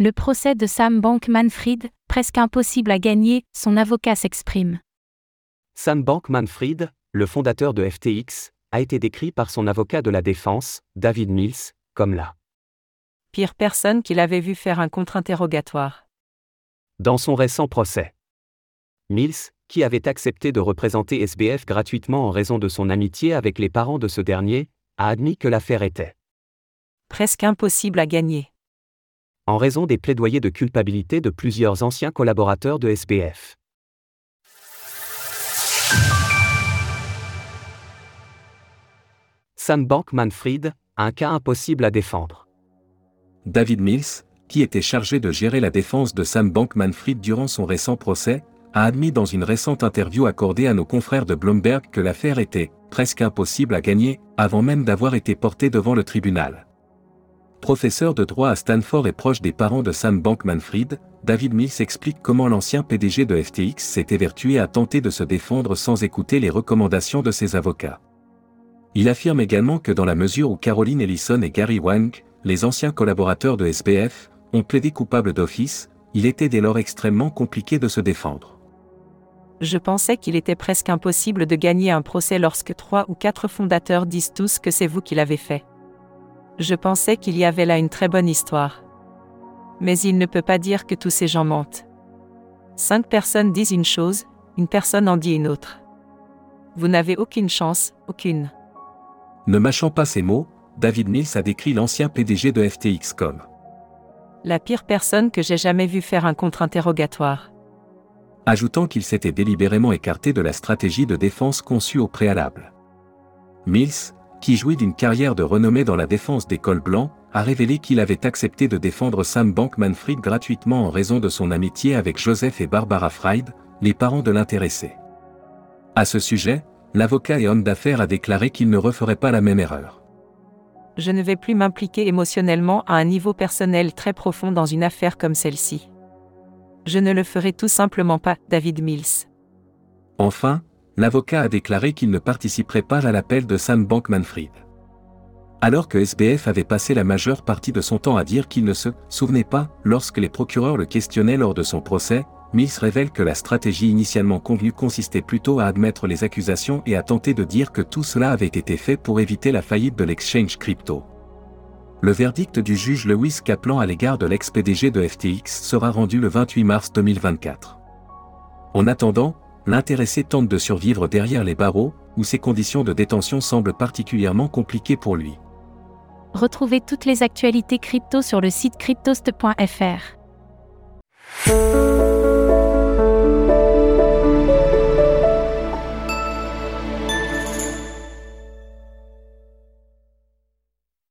Le procès de Sam Bankman-Fried, presque impossible à gagner, son avocat s'exprime. Sam Bankman-Fried, le fondateur de FTX, a été décrit par son avocat de la défense, David Mills, comme la pire personne qu'il avait vu faire un contre-interrogatoire. Dans son récent procès, Mills, qui avait accepté de représenter SBF gratuitement en raison de son amitié avec les parents de ce dernier, a admis que l'affaire était presque impossible à gagner en raison des plaidoyers de culpabilité de plusieurs anciens collaborateurs de SBF. Sam Bankman-Fried, un cas impossible à défendre. David Mills, qui était chargé de gérer la défense de Sam Bankman-Fried durant son récent procès, a admis dans une récente interview accordée à nos confrères de Bloomberg que l'affaire était presque impossible à gagner, avant même d'avoir été portée devant le tribunal. Professeur de droit à Stanford et proche des parents de Sam Bankman-Fried, David Mills explique comment l'ancien PDG de FTX s'est évertué à tenter de se défendre sans écouter les recommandations de ses avocats. Il affirme également que dans la mesure où Caroline Ellison et Gary Wang, les anciens collaborateurs de SBF, ont plaidé coupables d'office, il était dès lors extrêmement compliqué de se défendre. Je pensais qu'il était presque impossible de gagner un procès lorsque trois ou quatre fondateurs disent tous que c'est vous qui l'avez fait. Je pensais qu'il y avait là une très bonne histoire. Mais il ne peut pas dire que tous ces gens mentent. Cinq personnes disent une chose, une personne en dit une autre. Vous n'avez aucune chance, aucune. Ne mâchant pas ces mots, David Mills a décrit l'ancien PDG de FTX comme la pire personne que j'ai jamais vue faire un contre-interrogatoire. Ajoutant qu'il s'était délibérément écarté de la stratégie de défense conçue au préalable. Mills, qui jouit d'une carrière de renommée dans la défense des cols blancs, a révélé qu'il avait accepté de défendre Sam Bankman-Fried gratuitement en raison de son amitié avec Joseph et Barbara Fried, les parents de l'intéressé. À ce sujet, l'avocat et homme d'affaires a déclaré qu'il ne referait pas la même erreur. Je ne vais plus m'impliquer émotionnellement à un niveau personnel très profond dans une affaire comme celle-ci. Je ne le ferai tout simplement pas, David Mills. Enfin, l'avocat a déclaré qu'il ne participerait pas à l'appel de Sam Bankman-Fried. Alors que SBF avait passé la majeure partie de son temps à dire qu'il ne se souvenait pas, lorsque les procureurs le questionnaient lors de son procès, Mills révèle que la stratégie initialement convenue consistait plutôt à admettre les accusations et à tenter de dire que tout cela avait été fait pour éviter la faillite de l'exchange crypto. Le verdict du juge Lewis Kaplan à l'égard de l'ex-PDG de FTX sera rendu le 28 mars 2024. En attendant, l'intéressé tente de survivre derrière les barreaux, où ses conditions de détention semblent particulièrement compliquées pour lui. Retrouvez toutes les actualités crypto sur le site cryptost.fr.